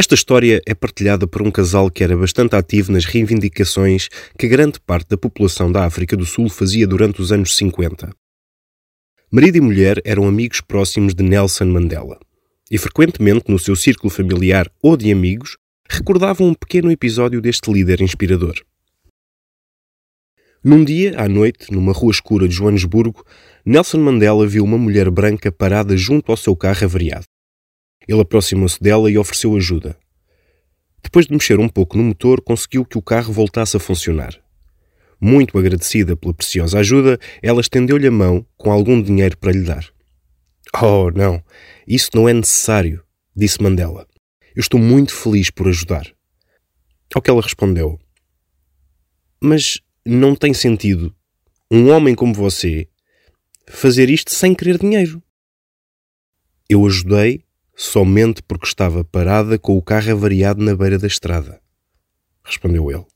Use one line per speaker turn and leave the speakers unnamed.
Esta história é partilhada por um casal que era bastante ativo nas reivindicações que grande parte da população da África do Sul fazia durante os anos 50. Marido e mulher eram amigos próximos de Nelson Mandela e frequentemente no seu círculo familiar ou de amigos recordavam um pequeno episódio deste líder inspirador. Num dia, à noite, numa rua escura de Joanesburgo, Nelson Mandela viu uma mulher branca parada junto ao seu carro avariado. Ele aproximou-se dela e ofereceu ajuda. Depois de mexer um pouco no motor, conseguiu que o carro voltasse a funcionar. Muito agradecida pela preciosa ajuda, ela estendeu-lhe a mão com algum dinheiro para lhe dar. Oh, não, isso não é necessário, disse Mandela. Eu estou muito feliz por ajudar. Ao que ela respondeu: Mas não tem sentido um homem como você fazer isto sem querer dinheiro. Eu ajudei somente porque estava parada com o carro avariado na beira da estrada, respondeu ele.